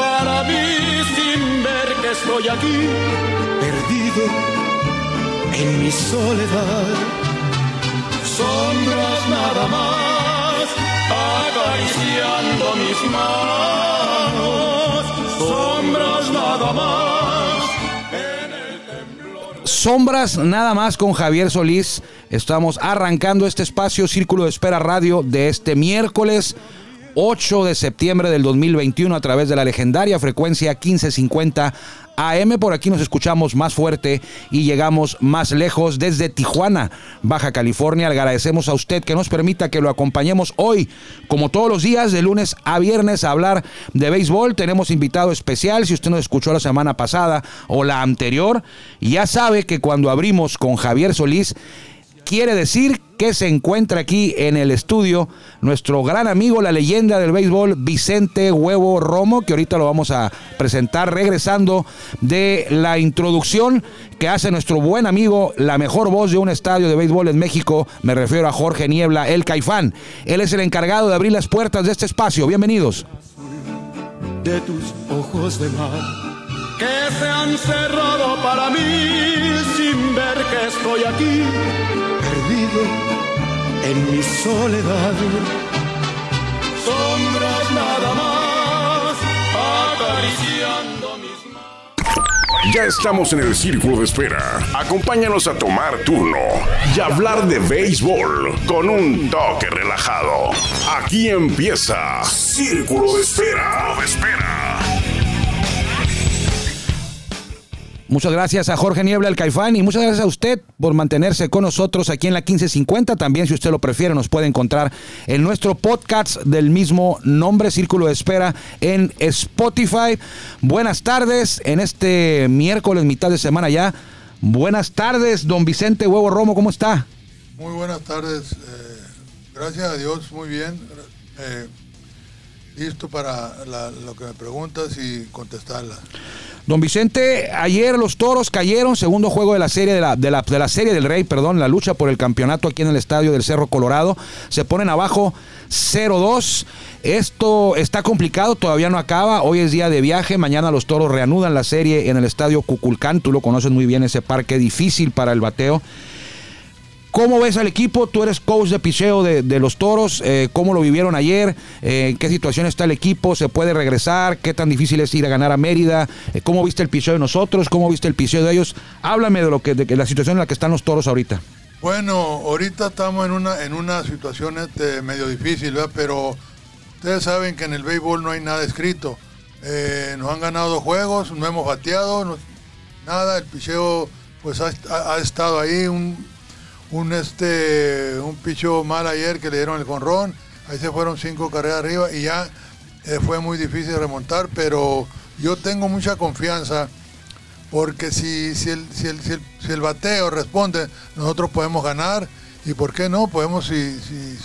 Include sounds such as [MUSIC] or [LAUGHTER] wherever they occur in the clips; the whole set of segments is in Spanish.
para mí sin ver que estoy aquí, perdido en mi soledad. Sombras nada más, acariciando mis manos, sombras nada más. En el temblor Sombras nada más con Javier Solís. Estamos arrancando este espacio Círculo de Espera Radio de este miércoles 8 de septiembre del 2021 a través de la legendaria frecuencia 1550 AM. Por aquí nos escuchamos más fuerte y llegamos más lejos desde Tijuana, Baja California. Le agradecemos a usted que nos permita que lo acompañemos hoy, como todos los días, de lunes a viernes, a hablar de béisbol. Tenemos invitado especial. Si usted nos escuchó la semana pasada o la anterior, ya sabe que cuando abrimos con Javier Solís, quiere decir que se encuentra aquí en el estudio nuestro gran amigo, la leyenda del béisbol, Vicente Huevo Romo, que ahorita lo vamos a presentar regresando de la introducción que hace nuestro buen amigo, la mejor voz de un estadio de béisbol en México, me refiero a Jorge Niebla, el Caifán. Él es el encargado de abrir las puertas de este espacio. Bienvenidos. de tus ojos de mar que se han cerrado para mí sin ver que estoy aquí perdido en mi soledad sombras nada más acariciando mis manos Ya estamos en el círculo de espera. Acompáñanos a tomar turno y hablar de béisbol con un toque relajado. Aquí empieza Círculo de Espera. De espera. Muchas gracias a Jorge Niebla, el Caifán, y muchas gracias a usted por mantenerse con nosotros aquí en la 1550. También, si usted lo prefiere, nos puede encontrar en nuestro podcast del mismo nombre, Círculo de Espera, en Spotify. Buenas tardes en este miércoles, mitad de semana ya. Buenas tardes, don Vicente Huevo Romo, ¿cómo está? Muy buenas tardes. eh, gracias a Dios, muy bien. eh, listo para lo que me preguntas y contestarla. Don Vicente, ayer los toros cayeron, segundo juego de la serie de la, de la, serie del Rey, perdón, la lucha por el campeonato aquí en el estadio del Cerro Colorado. Se ponen abajo 0-2. Esto está complicado, todavía no acaba. Hoy es día de viaje. Mañana los toros reanudan la serie en el estadio Cuculcán. Tú lo conoces muy bien, ese parque difícil para el bateo. ¿Cómo ves al equipo? Tú eres coach de picheo de, los toros. eh, ¿Cómo lo vivieron ayer? Eh, ¿En qué situación está el equipo? ¿Se puede regresar? ¿Qué tan difícil es ir a ganar a Mérida? Eh, ¿Cómo viste el picheo de nosotros? ¿Cómo viste el picheo de ellos? Háblame de lo que de la situación en la que están los toros ahorita. Bueno, ahorita estamos en una, en una situación este, medio difícil, ¿verdad? pero ustedes saben que en el béisbol no hay nada escrito. Nos han ganado juegos, no hemos bateado, nada, el picheo pues ha estado ahí, un, un, este, un picheo mal ayer que le dieron el conrón, ahí se fueron cinco carreras arriba y ya eh, fue muy difícil remontar, pero yo tengo mucha confianza porque si, si, el, si, el, si, el, bateo responde, nosotros podemos ganar. ¿Y por qué no? Podemos, si, si,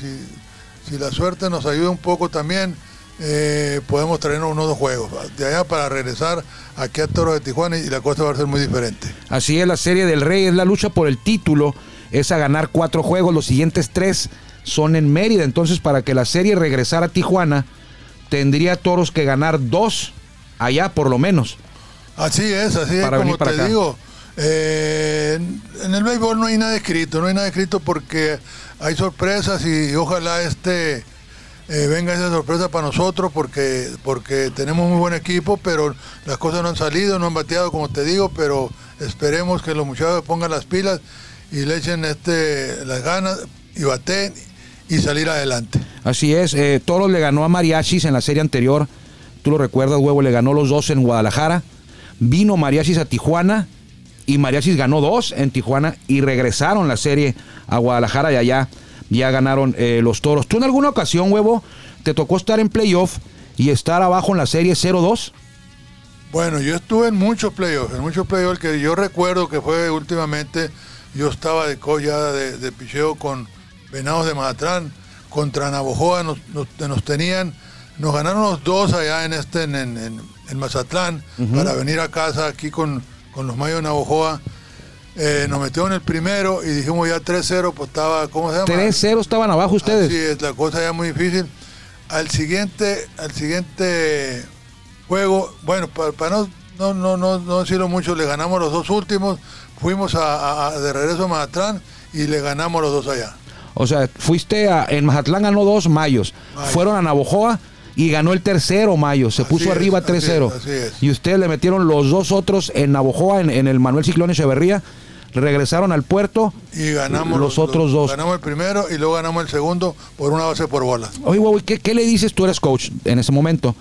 si, la suerte nos ayuda un poco también, eh, podemos traernos unos dos juegos. De allá para regresar aquí a Toro de Tijuana y la cosa va a ser muy diferente. Así es la serie del Rey, es la lucha por el título, es a ganar cuatro juegos, los siguientes tres son en Mérida, entonces para que la serie regresara a Tijuana, tendría Toros que ganar dos allá por lo menos. Así es, así es como te acá. digo. eh, en el béisbol no hay nada escrito, no hay nada escrito porque hay sorpresas y ojalá este eh, venga esa sorpresa para nosotros porque porque tenemos muy buen equipo, pero las cosas no han salido, no han bateado como te digo, pero esperemos que los muchachos pongan las pilas y le echen este las ganas y baten y salir adelante. Así es, eh, Toros le ganó a Mariachis en la serie anterior, tú lo recuerdas, huevo, le ganó los dos en Guadalajara, vino Mariachis a Tijuana y Mariachis ganó dos en Tijuana y regresaron la serie a Guadalajara y allá ya ganaron eh, los Toros. ¿Tú en alguna ocasión, huevo, te tocó estar en playoff y estar abajo en la serie 0-2? Bueno, yo estuve en muchos playoffs, en muchos playoffs que yo recuerdo que fue últimamente, yo estaba de colla de, de picheo con Venados de Mazatlán, contra Navojoa nos, nos, nos tenían, nos ganaron los dos allá en este, en, en, Mazatlán, para venir a casa aquí con, con los Mayos de Navojoa. Eh, nos metieron el primero y dijimos ya 3-0, pues estaba, ¿cómo se llama? 3-0 estaban abajo ustedes. Así es, la cosa ya muy difícil. Al siguiente, al siguiente juego, bueno, para, no, no, no, no, no decirlo mucho, le ganamos los dos últimos, fuimos a, de regreso a Mazatlán y le ganamos los dos allá. O sea, fuiste a. En Mazatlán ganó dos mayos. Fueron a Navojoa y ganó el tercero mayo. Se Así puso es, arriba así es, 3-0. así es. Y ustedes le metieron los dos otros en Navojoa, en, en el Manuel Ciclón Echeverría. Regresaron al puerto. Y ganamos Los otros dos. Ganamos el primero y luego ganamos el segundo por una base por bola. Oye, güey, ¿qué, qué le dices? Tú eres coach en ese momento.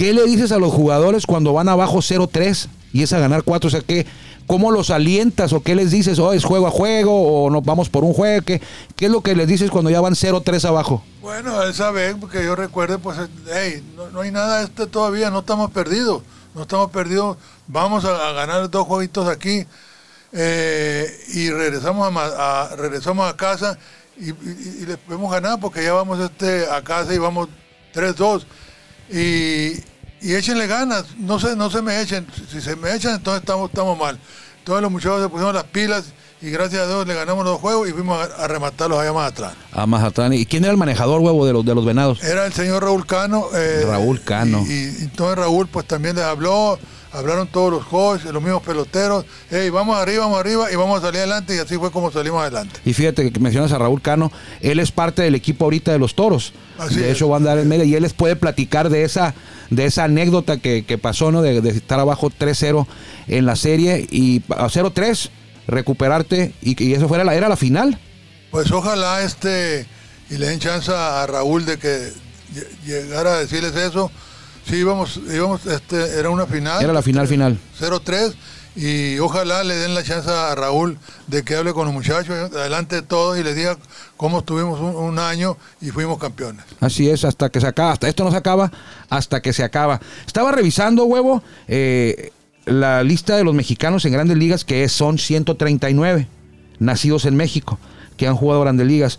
¿Qué le dices a los jugadores cuando van abajo 0-3 y es a ganar 4? O sea, ¿qué, ¿cómo los alientas o qué les dices? ¿O es juego a juego o nos vamos por un juego? ¿Qué, qué es lo que les dices cuando ya van 0-3 abajo? Bueno, esa vez, porque yo recuerde, pues, hey, no, no hay nada este todavía, no estamos perdidos, no estamos perdidos, vamos a, ganar dos jueguitos aquí eh, y regresamos a, regresamos a casa y, y- y les podemos ganar porque ya vamos este a casa y vamos 3-2 y, y échenle ganas, no se, no se me echen, si se me echan entonces estamos, estamos mal. Todos los muchachos se pusieron las pilas y gracias a Dios le ganamos los juegos y fuimos a, a rematarlos allá más atrás. A Mazatlán. ¿Y quién era el manejador, huevo, de los, de los venados? Era el señor Raúl Cano. eh, Raúl Cano. Y, y entonces Raúl pues también les habló, hablaron todos los coaches, los mismos peloteros. Hey, vamos arriba, vamos arriba y vamos a salir adelante y así fue como salimos adelante. Y fíjate que mencionas a Raúl Cano, él es parte del equipo ahorita de los toros. Así de es. hecho, va a andar en medio y él les puede platicar de esa, de esa anécdota que, que pasó, ¿no? De, de estar abajo 3-0 en la serie y a 0-3 recuperarte y, y eso fuera la, era la final. Pues ojalá este y le den chance a Raúl de que lle- llegara a decirles eso. Sí, íbamos, íbamos, este, era una final. Era la final final. 0-3 y ojalá le den la chance a Raúl de que hable con los muchachos adelante de todos y les diga cómo estuvimos un, un año y fuimos campeones. Así es, hasta que se acaba, hasta esto no se acaba, hasta que se acaba. Estaba revisando, huevo, eh, la lista de los mexicanos en grandes ligas, que son 139 nacidos en México, que han jugado grandes ligas.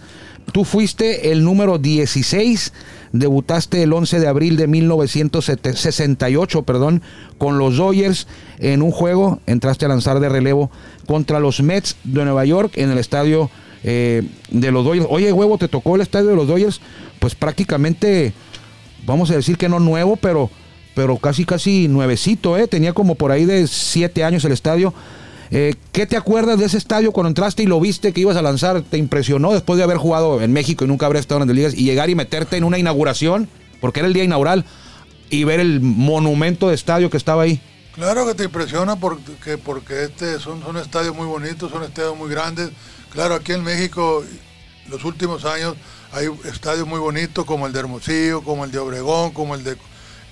Tú fuiste el número 16, debutaste el 11 de abril de 1968, perdón, con los Dodgers en un juego, entraste a lanzar de relevo contra los Mets de Nueva York en el estadio eh, de los Dodgers. Oye, huevo, te tocó el estadio de los Dodgers, pues prácticamente, vamos a decir que no nuevo, pero, pero casi, casi nuevecito, ¿eh? Tenía como por ahí de siete años el estadio. Eh, ¿Qué te acuerdas de ese estadio cuando entraste y lo viste que ibas a lanzar? ¿Te impresionó después de haber jugado en México y nunca haber estado en las ligas y llegar y meterte en una inauguración, porque era el día inaugural, y ver el monumento de estadio que estaba ahí? Claro que te impresiona porque, porque este son, son estadios muy bonitos, son estadios muy grandes. Claro, aquí en México, los últimos años, hay estadios muy bonitos como el de Hermosillo, como el de Obregón, como el de,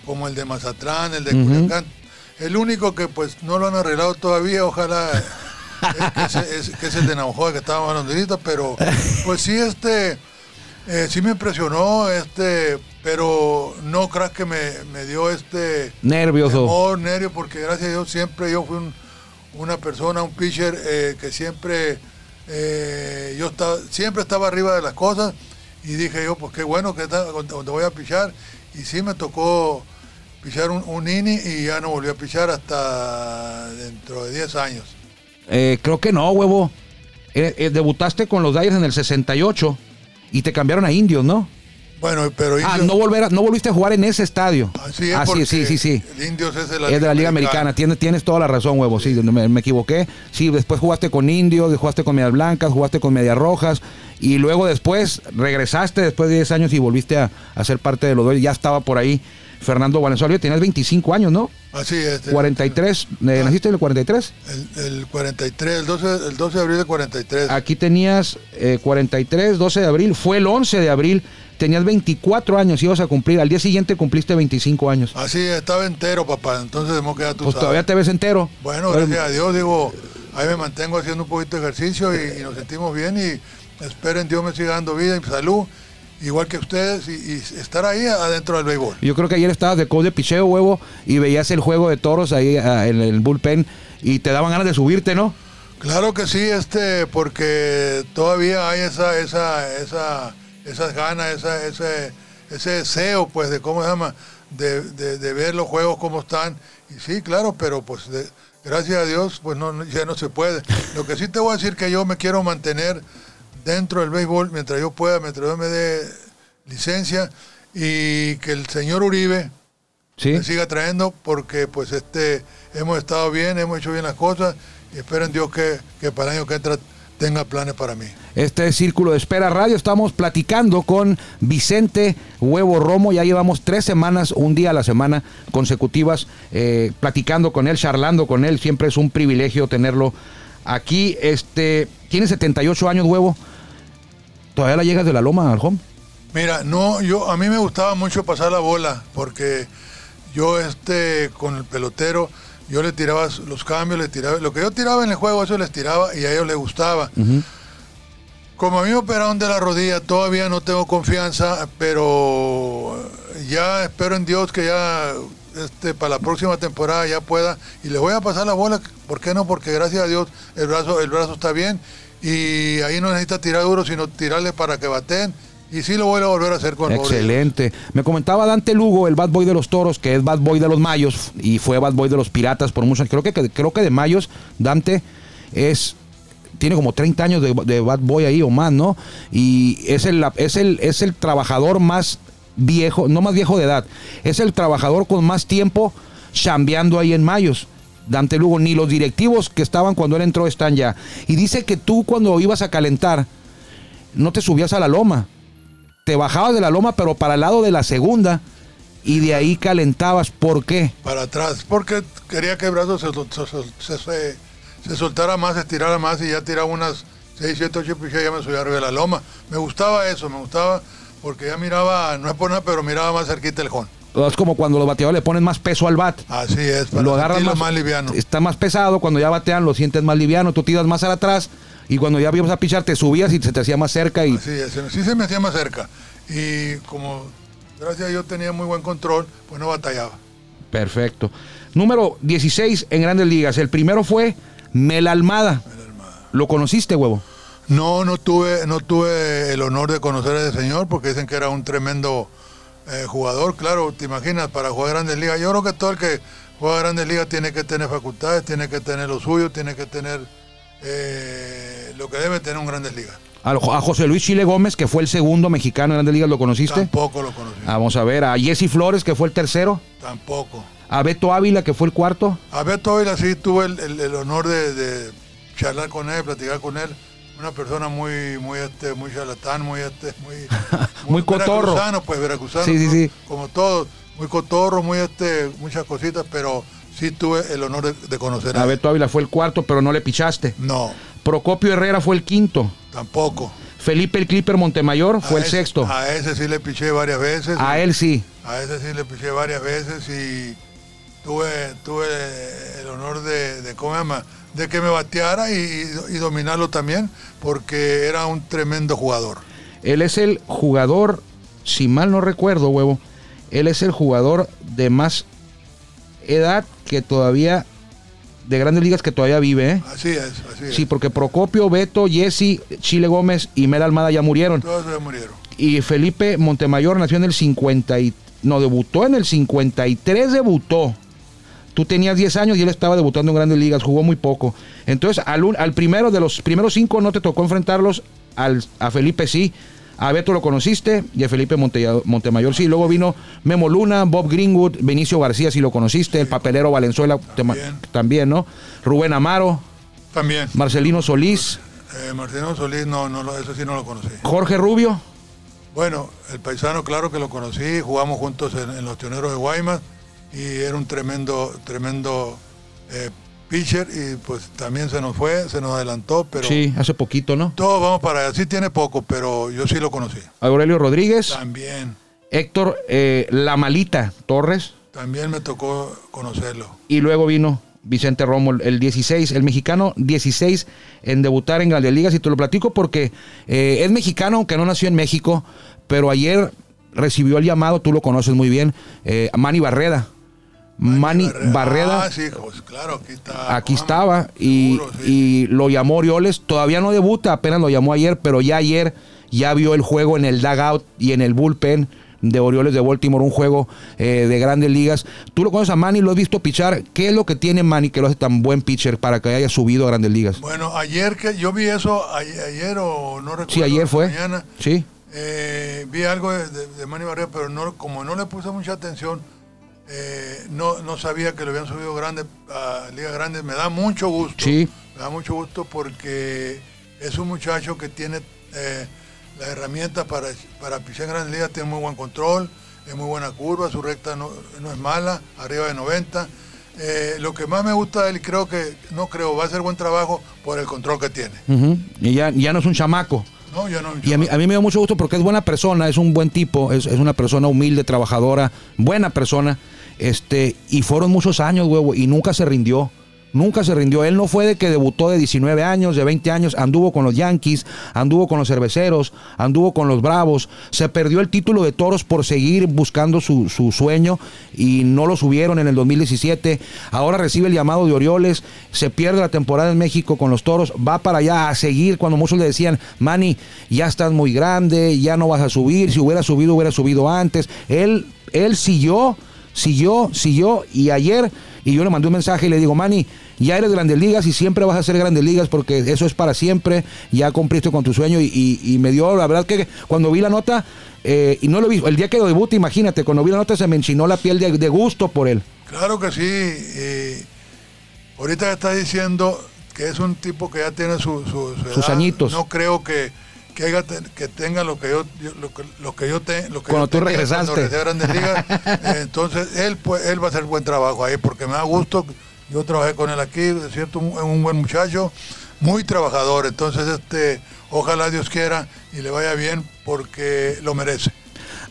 como el de Mazatlán, el de Culiacán. El único que pues no lo han arreglado todavía, ojalá, es, que es, es- que es el de Navajoa que estábamos hablando ahorita, pero pues sí, este, eh, sí me impresionó, este, pero no creas que me, me dio este Nervioso. temor, nervio, porque gracias a Dios siempre yo fui un- una persona, un pitcher eh, que siempre eh, yo estaba, siempre estaba arriba de las cosas y dije yo, pues qué bueno que está, donde voy a pichar y sí me tocó pichar un, un inning y ya no volví a pichar hasta dentro de 10 años. Eh, creo que no, huevo. Eh, eh, debutaste con los Dyers en el 68 y te cambiaron a Indios, ¿no? Bueno, pero Ah, Indios- no, volver a- no volviste a jugar en ese estadio. Así es, Ah, sí, sí, sí, sí. el Indios es de la, Es de la Liga Americana, tienes, tienes toda la razón, huevo. Sí, me, me equivoqué. Sí, después jugaste con Indios, jugaste con Medias Blancas, jugaste con Medias Rojas. Y luego después regresaste después de 10 años y volviste a, a ser parte de los Dodgers. Ya estaba por ahí Fernando Valenzuela. Tenías 25 años, ¿no? Así es. 43. eh, ¿Naciste en el 43? El, el 43, el 12, el 12 de abril del 43. Aquí tenías eh, 43, 12 de abril. Fue el 11 de abril. Tenías 24 años, ibas a cumplir. Al día siguiente cumpliste 25 años. Así estaba entero, papá. Entonces, hemos quedado tú Pues sabes. todavía te ves entero. Bueno, gracias a Dios, digo, ahí me mantengo haciendo un poquito de ejercicio y, y nos sentimos bien y esperen Dios me siga dando vida y salud igual que ustedes, y, y estar ahí adentro del béisbol. Yo creo que ayer estabas de coach de picheo, huevo, y veías el juego de toros ahí ah, en el bullpen y te daban ganas de subirte, ¿no? Claro que sí, este, porque todavía hay esa, esa, esa, esas ganas, esa, ese, ese deseo, pues, de cómo se llama, de, de- de ver los juegos como están. Y sí, claro, pero pues de- gracias a Dios, pues no- ya no se puede. Lo que sí te voy a decir que yo me quiero mantener dentro del béisbol mientras yo pueda, mientras yo me dé licencia y que el señor Uribe Sí. me siga trayendo porque pues este hemos estado bien, hemos hecho bien las cosas y espero en Dios que, que para el año que entra tenga planes para mí. Este es Círculo de Espera Radio. Estamos platicando con Vicente Huevo Romo. Ya llevamos tres semanas, un día a la semana consecutivas, eh, platicando con él, charlando con él. Siempre es un privilegio tenerlo aquí. Este, tiene 78 años, Huevo. ¿Todavía la llegas de la loma al home? Mira, no, yo a mí me gustaba mucho pasar la bola porque yo este con el pelotero yo le tiraba los cambios, le tiraba lo que yo tiraba en el juego eso les tiraba y a ellos les gustaba. Como a mí me operaron de la rodilla, todavía no tengo confianza, pero ya espero en Dios que ya este, para la próxima temporada ya pueda. Y le voy a pasar la bola, ¿por qué no? Porque gracias a Dios el brazo, el brazo está bien y ahí no necesita tirar duro, sino tirarle para que baten. Y sí lo voy a volver a hacer con Excelente. Me comentaba Dante Lugo, el bad boy de los toros, que es bad boy de los mayos y fue bad boy de los piratas por muchos Creo que, creo que de mayos, Dante es. Tiene como 30 años de, de bad boy ahí o más, ¿no? Y es el, es, el, es el trabajador más viejo, no más viejo de edad, es el trabajador con más tiempo chambeando ahí en Mayos. Dante Lugo, ni los directivos que estaban cuando él entró están ya. Y dice que tú cuando ibas a calentar, no te subías a la loma, te bajabas de la loma, pero para el lado de la segunda, y de ahí calentabas. ¿Por qué? para atrás, porque quería que el brazo se, se- se- se- soltara más, se estirara más y ya tiraba unas 6, 7, 8 piches y ya me subía arriba de la loma. Me gustaba eso, me gustaba porque ya miraba, no es por nada, pero miraba más cerquita el jón. Es como cuando los bateadores le ponen más peso al bat. Así es, para lo sentirlo más, más, liviano. Está más pesado, cuando ya batean lo sientes más liviano, tú tiras más al atrás y cuando ya ibas a pichar te subías y se te hacía más cerca y Así es, sí se me hacía más cerca. Y como gracias a Dios tenía muy buen control, pues no batallaba. perfecto. Número 16 en Grandes Ligas. El primero fue Mel Almada. ¿Lo conociste, huevo? No, no tuve, no tuve el honor de conocer a ese señor porque dicen que era un tremendo eh, jugador. Claro, te imaginas, para jugar Grandes Ligas. Yo creo que todo el que juega Grandes Ligas tiene que tener facultades, tiene que tener lo suyo, tiene que tener eh, lo que debe tener un Grandes Ligas. A, José Luis Chile Gómez, que fue el segundo mexicano en Grandes Ligas, ¿lo conociste? Tampoco lo conocí. Vamos a ver, a Jesse Flores, que fue el tercero. Tampoco. A Beto Ávila, que fue el cuarto. A Beto Ávila sí tuve el, el- el honor de, de charlar con él, platicar con él. Una persona muy, muy, este, muy charlatán, muy, este, muy, [LAUGHS] Muy cotorro. veracruzano, pues veracruzano. Sí, sí, sí. Como todos, muy cotorro, muy, este, muchas cositas, pero sí tuve el honor de, de conocer a. Beto Ávila fue el cuarto, pero no le pichaste. No, Procopio Herrera fue el quinto. tampoco. Felipe el Clipper Montemayor fue el sexto. A ese sí le piché varias veces. A él sí. A ese sí le piché varias veces y tuve, tuve el honor de, de, ¿cómo se llama? de que me bateara y, y- dominarlo también, porque era un tremendo jugador. Él es el jugador, si mal no recuerdo, huevo, él es el jugador de más edad que todavía, de grandes ligas que todavía vive, ¿eh? Así es, así es. Sí, porque Procopio, Beto, Jesse, Chile Gómez y Mel Almada ya murieron. Todos se murieron. Y Felipe Montemayor nació en el 50 y... No, debutó en el 53, debutó. Tú tenías 10 años y él estaba debutando en grandes ligas, jugó muy poco. Entonces, al, un- al primero de los primeros cinco no te tocó enfrentarlos, al, a Felipe sí, a Beto lo conociste y a Felipe Monte- Montemayor sí. Luego vino Memo Luna, Bob Greenwood, Benicio García sí lo conociste, el papelero Valenzuela También. también, ¿no? Rubén Amaro, También. Marcelino Solís, Eh, Martino Solís, no, eso sí no lo conocí. Jorge Rubio. Bueno, el paisano, claro que lo conocí, jugamos juntos en, en los Tioneros de Guaymas y era un tremendo, tremendo eh, pitcher y pues también se nos fue, se nos adelantó, pero Sí, hace poquito, ¿no? todos vamos para allá. Sí tiene poco, pero yo sí lo conocí. Aurelio Rodríguez. También, Héctor eh, La Malita Torres también me tocó conocerlo. y luego vino Vicente Romo, el 16, el mexicano 16 en debutar en Grandes Ligas y te lo platico porque eh, es mexicano aunque no nació en México, pero ayer recibió el llamado, tú lo conoces muy bien, eh, Manny Barreda. Manny Barreda. Ah, sí, pues, claro, aquí está. Aquí estaba y, seguro, sí. y lo llamó Orioles. Todavía no debuta, apenas lo llamó ayer, pero ya ayer ya vio el juego en el dugout y en el bullpen de Orioles de Baltimore, un juego eh, de grandes ligas. Tú lo conoces a Manny, lo has visto pichar. ¿Qué es lo que tiene Manny que lo hace tan buen pitcher para que haya subido a grandes ligas? Bueno, ayer que yo vi eso, a- ayer, o no recuerdo. Sí, ayer fue. Mañana, Sí. eh, vi algo de, de, de Manny Barrera, pero no, como no le puse mucha atención, eh, no, no sabía que lo habían subido grande a Liga Grande. Me da mucho gusto. Sí. Me da mucho gusto porque es un muchacho que tiene eh, las herramientas para, para pisar en Grandes Ligas, tiene muy buen control, es muy buena curva, su recta no, no es mala, arriba de 90. Eh, lo que más me gusta de él, creo que, no creo, va a hacer buen trabajo por el control que tiene. Y ya, ya no es un chamaco. No, yo no. Y a mí, a mí me da mucho gusto porque es buena persona, es un buen tipo, es, es una persona humilde, trabajadora, buena persona. Este, y fueron muchos años, huevo, y nunca se rindió. Nunca se rindió. Él no fue de que debutó de 19 años, de 20 años, anduvo con los Yankees, anduvo con los cerveceros, anduvo con los Bravos. Se perdió el título de toros por seguir buscando su, su sueño y no lo subieron en el 2017. Ahora recibe el llamado de Orioles, se pierde la temporada en México con los toros, va para allá a seguir cuando muchos le decían, Manny, ya estás muy grande, ya no vas a subir, si hubiera subido, hubiera subido antes. Él, él siguió siguió, siguió y ayer y yo le mandé un mensaje y le digo, Manny, ya eres grandes ligas y siempre vas a ser grandes ligas porque eso es para siempre, ya cumpliste con tu sueño y, y- y me dio, la verdad que cuando vi la nota, eh, y no lo vi, el día que lo debuta, imagínate, cuando vi la nota se me enchinó la piel de, de gusto por él. Claro que sí. eh, ahorita está diciendo que es un tipo que ya tiene su, su- su Sus añitos. No creo que, que, haya te- que tenga lo que yo, yo- lo que, lo que yo te- lo que Cuando yo tú regresaste. cuando regresé a Grandes [LAUGHS] Ligas. Eh, entonces él pues, él va a hacer buen trabajo ahí porque me da gusto. Yo trabajé con él aquí, es cierto, un, un buen muchacho, muy trabajador. Entonces este, ojalá Dios quiera y le vaya bien porque lo merece.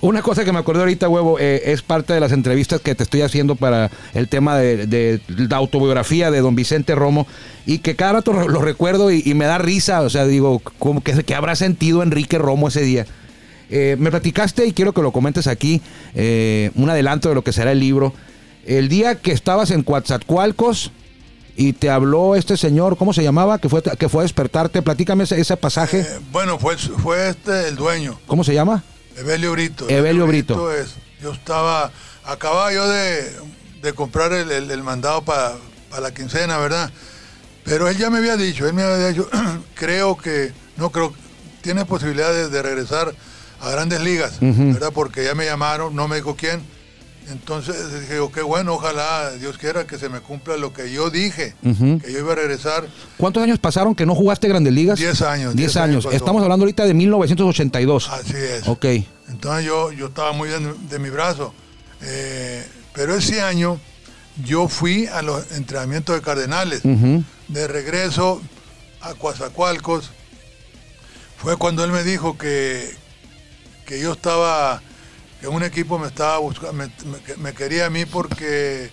Una cosa que me acordé ahorita, huevo, eh, es parte de las entrevistas que te estoy haciendo para el tema de, de la autobiografía de don Vicente Romo y que cada rato lo recuerdo y, y me da risa, o sea, digo, como que, habrá sentido Enrique Romo ese día. Eh, me platicaste y quiero que lo comentes aquí, eh, un adelanto de lo que será el libro. El día que estabas en Coatzacoalcos y te habló este señor, ¿cómo se llamaba? Que fue, que fue a despertarte, platícame ese, ese pasaje. Eh, bueno, fue, fue este el dueño. ¿Cómo se llama? Evelio Brito. Evelio Brito. es, yo estaba, acababa yo de, de comprar el, el- el mandado para la quincena, ¿verdad? Pero él ya me había dicho, él me había dicho, [CLEARS THROAT] creo que, no creo, tiene posibilidades de regresar a grandes ligas, ¿verdad? Porque ya me llamaron, no me dijo quién. Entonces dije, yo, qué bueno, ojalá Dios quiera que se me cumpla lo que yo dije, que yo iba a regresar. ¿Cuántos años pasaron que no jugaste Grandes Ligas? Diez años, 10 diez años. Estamos hablando ahorita de 1982. Así es. Ok. Entonces yo, yo estaba muy bien de, mi brazo. Eh, pero ese año yo fui a los entrenamientos de Cardenales. De regreso a Coatzacoalcos fue cuando él me dijo que, que yo estaba, que un equipo me estaba buscando, me, me- que me quería a mí porque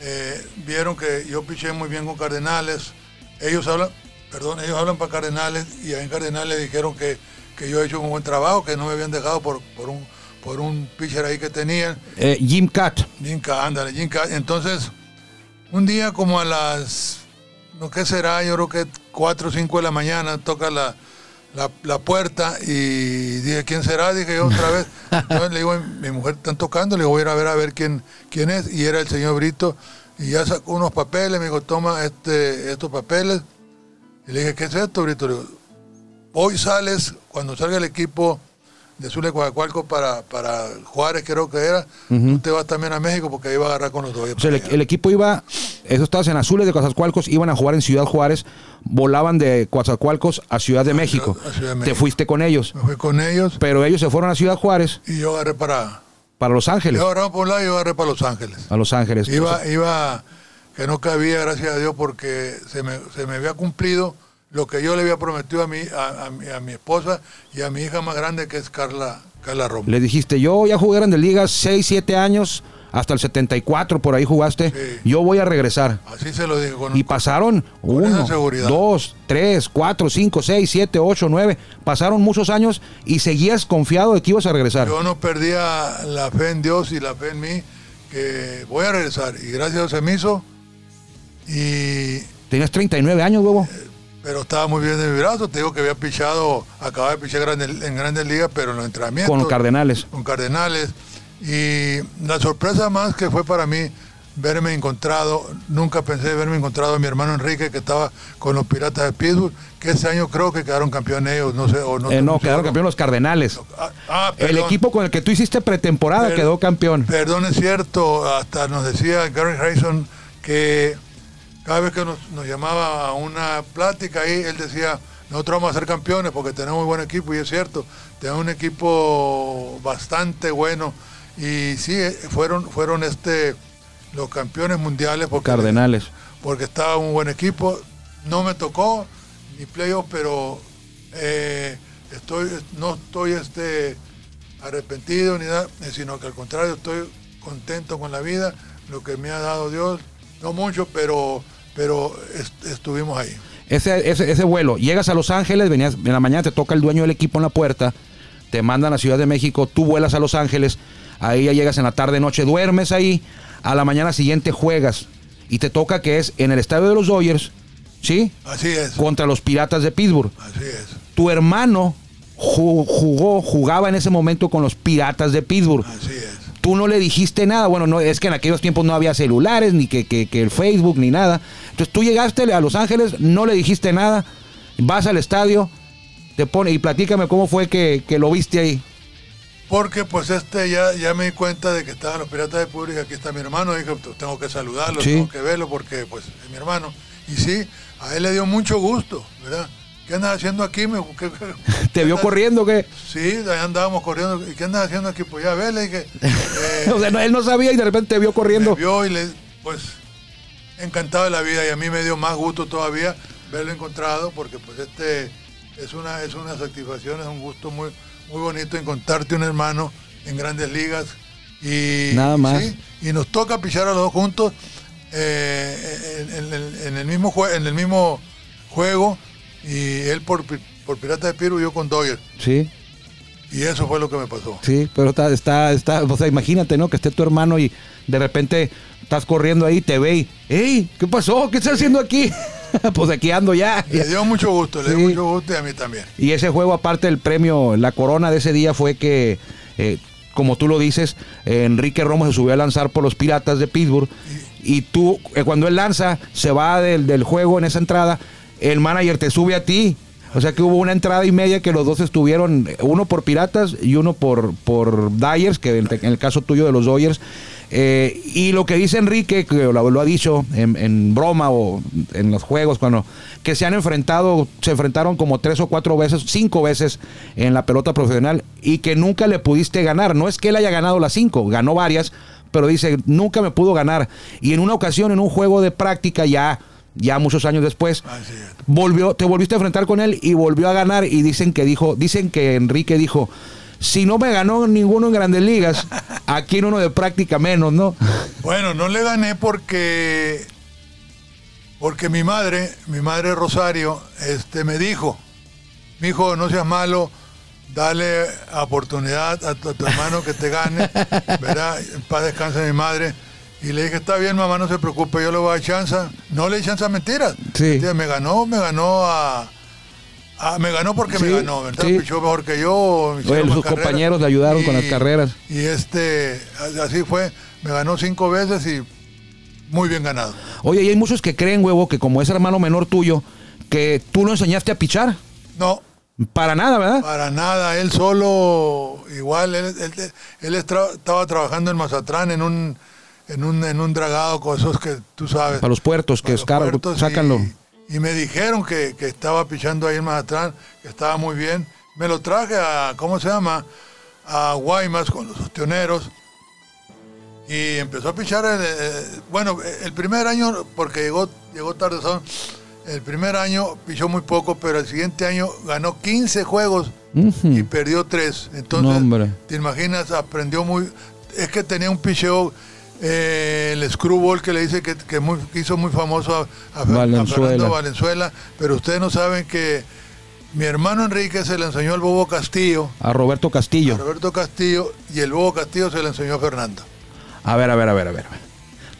eh, vieron que yo piché muy bien con Cardenales. Ellos hablan, perdón, ellos hablan para Cardenales y en Cardenales dijeron que, que yo he hecho un buen trabajo, que no me habían dejado por, por un por un pitcher ahí que tenían. Eh, Jim Cat. Jinka, ándale, Jinka. Entonces, un día como a las, no qué será, yo creo que 4 o 5 de la mañana, toca la, la, la puerta y dije, ¿quién será? Dije yo otra vez. [LAUGHS] Entonces le digo, mi mujer están tocando, le digo, voy a ir a ver a ver quién, quién es. Y era el señor Brito. Y ya sacó unos papeles, me dijo, toma este, estos papeles. Y le dije, ¿qué es esto, Brito? Le digo, hoy sales, cuando salga el equipo de Zule Coacualco para, para Juárez, creo que era, tú te vas también a México porque ahí va a agarrar con los dos. O sea, el, el equipo iba, eso estabas en Azules de Coatzacoalcos, iban a jugar en Ciudad Juárez, volaban de Coatzacoalcos a Ciudad de México. a Ciudad de Te fuiste con ellos, Me fui con ellos pero ellos se fueron a Ciudad Juárez y yo agarré para... para Los Ángeles. Yo agarré por un lado y yo agarré para Los Ángeles. A Los Ángeles. Iba, iba, que no cabía, gracias a Dios, porque se me, se me había cumplido lo que yo le había prometido a mi, a, a mi, a mi esposa y a mi hija más grande, que es Carla, Carla Romo. Le dijiste, yo ya jugué Grandes Ligas 6, 7 años, hasta el 74 por ahí jugaste. Sí. Yo voy a regresar. Así se lo digo. Con, Y pasaron Con esa uno, seguridad. dos, tres, cuatro, cinco, seis, siete, ocho, nueve. Pasaron muchos años y seguías confiado de que ibas a regresar. yo no perdía la fe en Dios y la fe en mí, que voy a regresar. Y gracias a Dios se me hizo. Y, Tenías 39 años, huevo. Pero estaba muy bien de brazo. Te digo que había pichado, acababa de pichar en grandes ligas, pero en los entrenamientos. Con los Cardenales. con Cardenales. Y la sorpresa más que fue para mí verme encontrado, nunca pensé verme encontrado a mi hermano Enrique que estaba con los Piratas de Pittsburgh, que ese año creo que quedaron campeones ellos, no sé, o no. Eh, no, quedaron campeones los Cardenales. Ah, ah, El equipo con el que tú hiciste pretemporada Per- quedó campeón. Perdón, es cierto, hasta nos decía Gary Harrison que cada vez que nos, nos llamaba a una plática ahí, él decía, nosotros vamos a ser campeones porque tenemos muy buen equipo, y es cierto, tenemos un equipo bastante bueno, y sí, eh, fueron, fueron este los campeones mundiales porque, Cardenales. porque estaba un buen equipo. No me tocó ni playoff, pero eh, estoy, no estoy este arrepentido ni nada, sino que al contrario estoy contento con la vida, lo que me ha dado Dios, no mucho, pero, pero est- estuvimos ahí. Ese, ese, ese vuelo, llegas a Los Ángeles, venías, en la mañana te toca el dueño del equipo en la puerta, te mandan a Ciudad de México, tú vuelas a Los Ángeles, ahí ya llegas en la tarde, noche, duermes ahí, a la mañana siguiente juegas y te toca que es en el estadio de los Dodgers, ¿sí? Así es, Contra los Piratas de Pittsburgh. así es. Tu hermano ju- jugó, jugaba en ese momento con los Piratas de Pittsburgh. Así es. Tú no le dijiste nada. Bueno, no, es que en aquellos tiempos no había celulares, ni que, que- que el Facebook, ni nada. Entonces tú llegaste a Los Ángeles, no le dijiste nada, vas al estadio, te pone y platícame cómo fue que, que lo viste ahí. Porque pues este ya, ya me di cuenta de que estaban los piratas de Pública, aquí está mi hermano, dije, pues, tengo que saludarlo, Sí. tengo que verlo porque pues es mi hermano. Y sí, a él le dio mucho gusto, ¿verdad? ¿Qué andas haciendo aquí? Me, ¿qué- qué- [LAUGHS] ¿Te qué vio andas- corriendo que Sí, ahí andábamos corriendo. ¿Y qué andas haciendo aquí? Pues ya ve, le dije. [LAUGHS] eh, O sea, no, él no sabía y de repente te vio corriendo. me vio y le, pues, encantado de la vida y a mí me dio más gusto todavía verlo encontrado porque pues este es una, es una satisfacción, es un gusto muy, muy bonito encontrarte un hermano en grandes ligas y, Nada más. sí, y nos toca pichar a los dos juntos eh, en, en el, en el mismo jue- en el mismo juego y él por, por Pirata de Piru y yo con Dodgers Sí, y eso fue lo que me pasó. sí, pero está, está, está, o sea, imagínate, ¿no? Que esté tu hermano y de repente estás corriendo ahí, te ve y, ¡Ey! ¿Qué pasó? ¿Qué estás haciendo aquí? [LAUGHS] pues aquí ando ya. Le dio mucho gusto, le dio mucho gusto y a mí también. Y ese juego, aparte del premio, la corona de ese día fue que, eh, como tú lo dices, eh, Enrique Romo se subió a lanzar por los Piratas de Pittsburgh. Y tú, eh, cuando él lanza, se va del, del juego en esa entrada, el manager te sube a ti. O sea que hubo una entrada y media que los dos estuvieron, uno por Piratas y uno por, por Dyers, que en, el caso tuyo de los Dodgers. Eh, y lo que dice Enrique, que lo, lo ha dicho en, en broma o en los juegos, cuando que se han enfrentado, se enfrentaron como tres o cuatro veces, cinco veces en la pelota profesional y que nunca le pudiste ganar. No es que él haya ganado las cinco, ganó varias, pero dice, nunca me pudo ganar. Y en una ocasión, en un juego de práctica ya, ya muchos años después, es. volvió, te volviste a enfrentar con él y volvió a ganar y dicen que dijo, dicen que Enrique dijo, si no me ganó ninguno en Grandes Ligas, [LAUGHS] aquí en uno de práctica menos, ¿no? Bueno, no le gané porque porque mi madre, mi madre Rosario, este me dijo, mi hijo, no seas malo, dale oportunidad a tu, a tu hermano que te gane, [LAUGHS] ¿verdad? Paz descanse mi madre. Y le dije, está bien, mamá, no se preocupe, yo le voy a dar chance. No le di chance a mentiras. Sí. Entonces, Me ganó, me ganó a... a- me ganó porque Sí, me ganó, ¿verdad? sí. Pichó mejor que yo. me Oye, sus carreras. compañeros le ayudaron con las carreras. Y este, así fue, me ganó cinco veces y muy bien ganado. Oye, y hay muchos que creen, huevo, que como es hermano menor tuyo, que tú lo enseñaste a pichar. No, Para nada, ¿verdad? para nada, él solo, igual, él, él- él estra- estaba trabajando en Mazatlán en un, en un, en un dragado con esos que tú sabes. Para los puertos, que caro, puertos, y- sácanlo. Y, me dijeron que, que estaba pichando ahí en Mazatlán, que estaba muy bien. Me lo traje a, ¿cómo se llama? A Guaymas con los ostioneros. Y empezó a pichar, el, eh, bueno, el primer año, porque llegó, llegó tarde, son, el primer año pichó muy poco, pero el siguiente año ganó 15 juegos y perdió 3. Entonces, No, te imaginas, aprendió muy, es que tenía un picheo eh, el screwball que le dice que, que muy- que hizo muy famoso a, a a. Fernando Valenzuela, pero ustedes no saben que mi hermano Enrique se le enseñó al Bobo Castillo, A Roberto a Castillo. Roberto Castillo, y el Bobo Castillo se le enseñó a Fernando. A ver, a ver, a ver, a ver.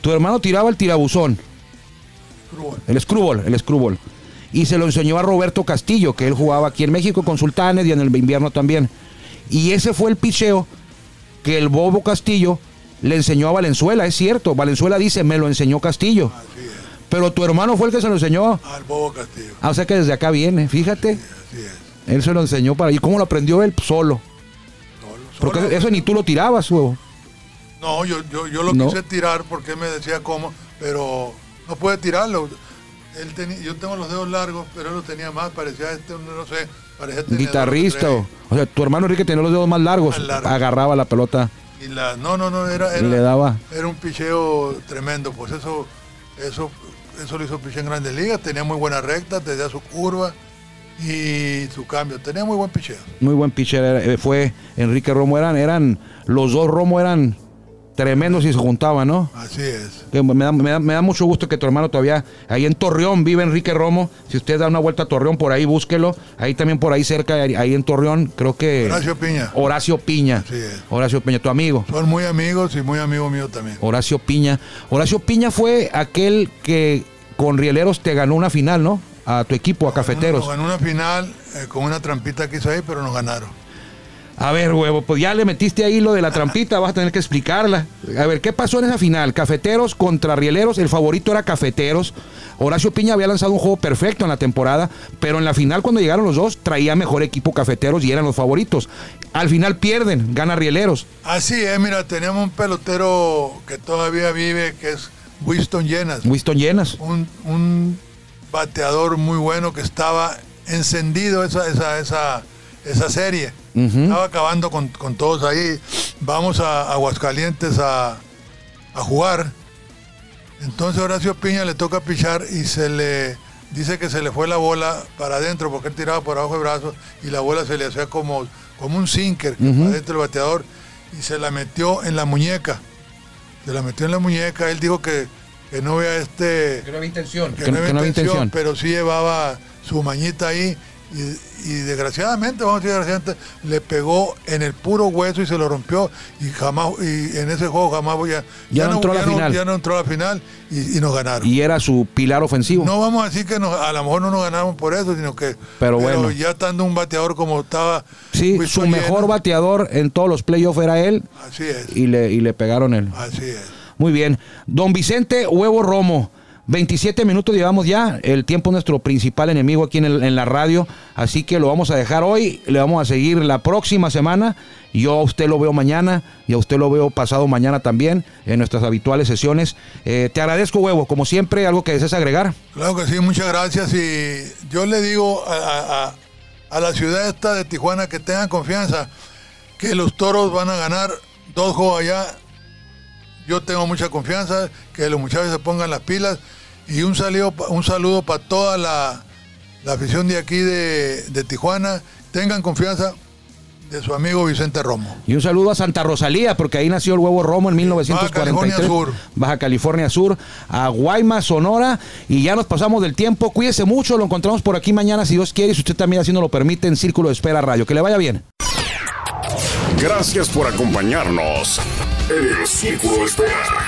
Tu hermano tiraba el tirabuzón, Screwball. el screwball, el screwball. Y se lo enseñó a Roberto Castillo, que él jugaba aquí en México con Sultanes y en el invierno también. Y ese fue el picheo que el Bobo Castillo le enseñó a Valenzuela, es cierto. Valenzuela dice, me lo enseñó Castillo. Así es, Pero tu hermano fue el que se lo enseñó. al Bobo Castillo. Ah, o sea que desde acá viene, fíjate. Así es. Él se lo enseñó para... ¿Y cómo lo aprendió él? Solo. Solo, Porque solo. eso ni tú lo tirabas, huevo. No, yo, yo, yo lo No. quise tirar porque él me decía cómo, pero no puede tirarlo. Él tenía, yo tengo los dedos largos, pero él los tenía más, parecía este, no sé, parecía tenedor Guitarrista. O, o sea, tu hermano Enrique tenía los dedos más largos. Más largos. Agarraba la pelota Y la, no, no, no, era, era, le daba. era un picheo tremendo, pues eso, eso, eso lo hizo picheo en grandes ligas, tenía muy buena recta, tenía su curva y su cambio, tenía muy buen picheo. Muy buen pitcher. era- eh, Fue Enrique Romo. Eran, eran, los dos Romo eran tremendos y se juntaban, ¿no? Así es. Que me, da, me da- me da mucho gusto que tu hermano todavía, ahí en Torreón vive Enrique Romo. Si usted da una vuelta a Torreón, por ahí búsquelo. Ahí también por ahí cerca, ahí en Torreón, creo que... Horacio Piña. Horacio Piña. Es. Horacio Piña, tu amigo. Son muy amigos y muy amigo mío también. Horacio Piña. Horacio Piña fue aquel que con Rieleros te ganó una final, ¿no? A tu equipo, a Cafeteros. Nos ganó una final eh, con una trampita que hizo ahí, pero nos ganaron. A ver, huevo, pues ya le metiste ahí lo de la trampita, vas a tener que explicarla. A ver, ¿qué pasó en esa final? Cafeteros contra Rieleros, el favorito era Cafeteros. Horacio Piña había lanzado un juego perfecto en la temporada, pero en la final cuando llegaron los dos traía mejor equipo Cafeteros y eran los favoritos. Al final pierden, gana Rieleros. Así es, mira, tenemos un pelotero que todavía vive, que es Winston Llenas. Winston Llenas. Un, un bateador muy bueno que estaba encendido esa, esa, esa, esa serie. Estaba acabando con, con todos ahí. Vamos a Aguascalientes a, a jugar. Entonces Horacio Piña le toca pichar y se le dice que se le fue la bola para adentro porque él tiraba por abajo de brazos y la bola se le hacía como, como un sinker que para adentro del bateador y se la metió en la muñeca. Se la metió en la muñeca. Él dijo que, que no vea este no había intención. que, Que, no había que no había intención, intención. pero sí llevaba su mañita ahí y, y desgraciadamente, vamos a decir desgraciadamente, le pegó en el puro hueso y se lo rompió y jamás y en ese juego jamás voy a Ya no entró a la ya final. ya no entró a la final y, y nos ganaron. Y era su pilar ofensivo. no vamos a decir que nos- a lo mejor no nos ganamos por eso, sino que Pero bueno. ya estando un bateador como estaba sí, su mejor bateador en todos los playoffs era él Así es, y le, y le pegaron él. así es. Muy bien. Don Vicente Huevo Romo. 27 minutos llevamos ya. El tiempo es nuestro principal enemigo aquí en, el- en la radio. Así que lo vamos a dejar hoy. Le vamos a seguir la próxima semana. Yo a usted lo veo mañana y a usted lo veo pasado mañana también en nuestras habituales sesiones. Eh, te agradezco, Huevo. Como siempre, algo que desees agregar. Claro que sí, muchas gracias. Y yo le digo a, a- la ciudad esta de Tijuana que tengan confianza, que los toros van a ganar dos juegos allá. Yo tengo mucha confianza, que los muchachos se pongan las pilas. Y un saludo, un saludo para toda la, la afición de aquí de, de Tijuana. Tengan confianza de su amigo Vicente Romo. Y un saludo a Santa Rosalía, porque ahí nació el huevo Romo en 1943. California Sur. Baja California Sur, a Guaymas, Sonora. Y ya nos pasamos del tiempo. Cuídese mucho, lo encontramos por aquí mañana, si Dios quiere, y si usted también así nos lo permite, en Círculo de Espera Radio. Que le vaya bien. Gracias por acompañarnos en el Círculo de Espera.